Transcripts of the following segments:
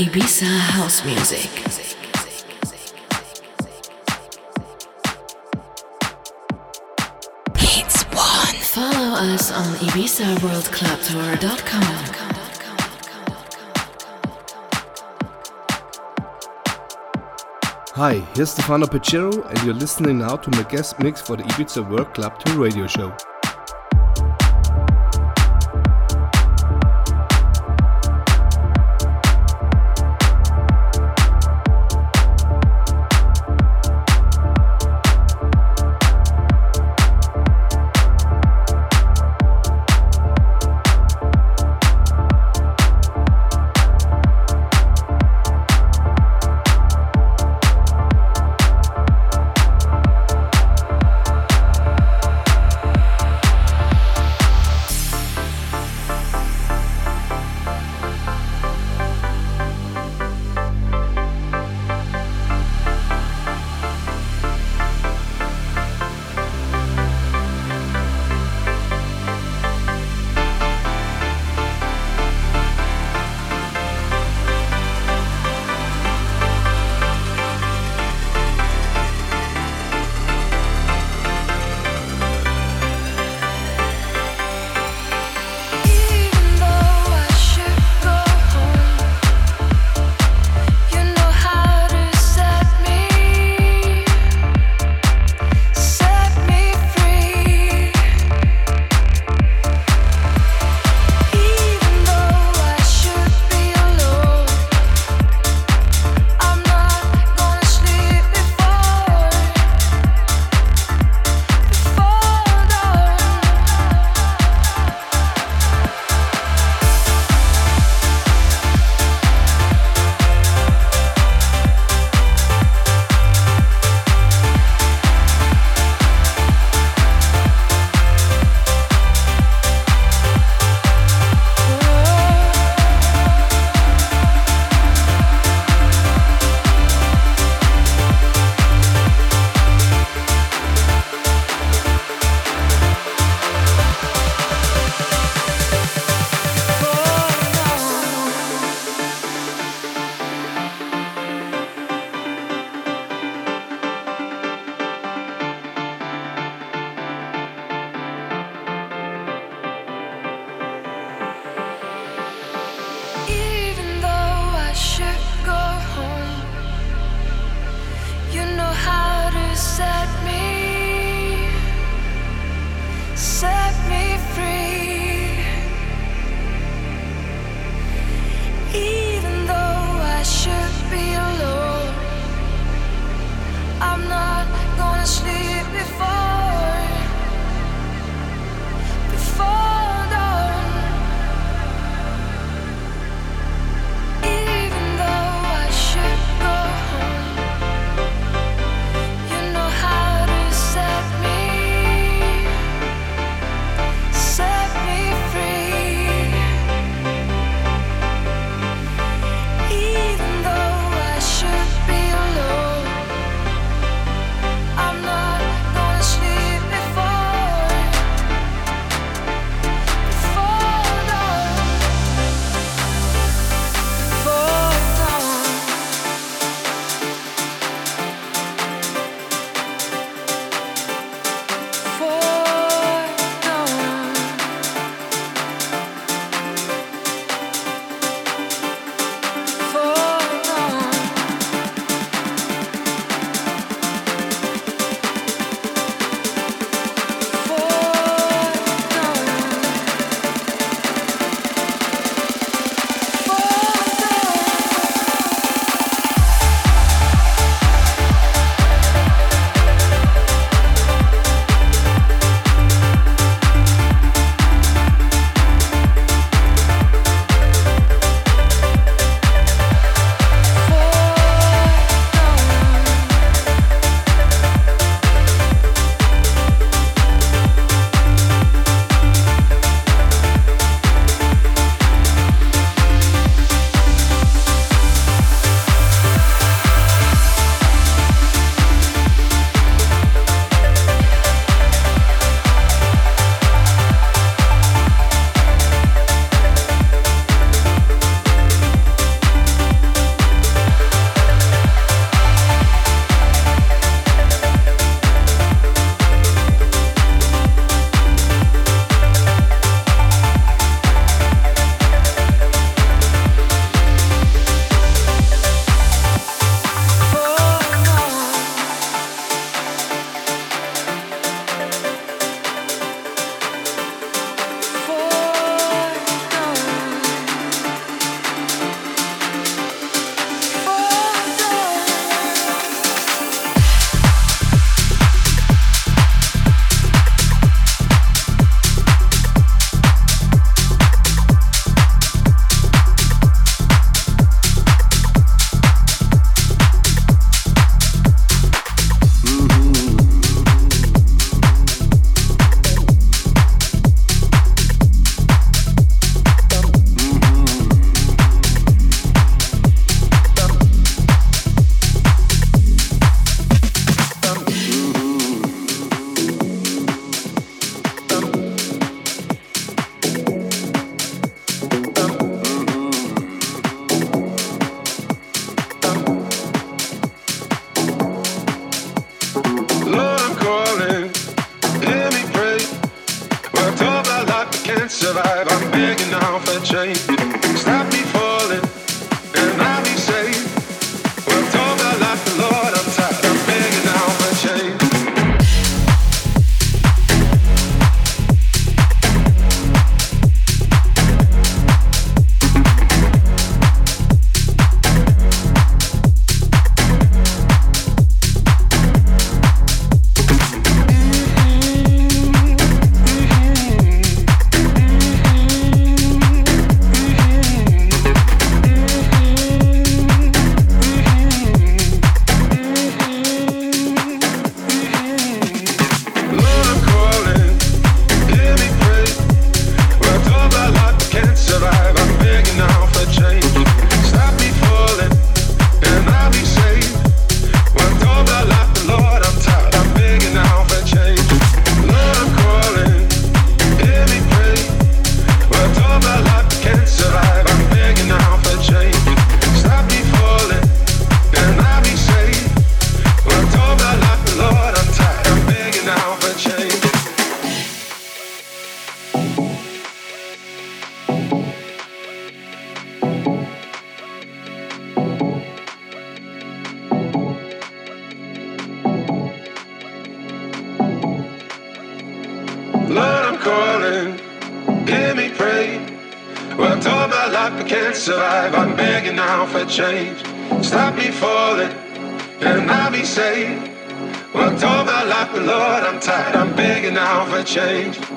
Ibiza house music. It's one. Follow us on IbizaWorldClubTour.com. Hi, here's Stephano Pechero, and you're listening now to my guest mix for the Ibiza World Club Tour radio show. Change.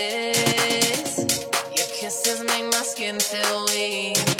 Your kisses make my skin feel weak.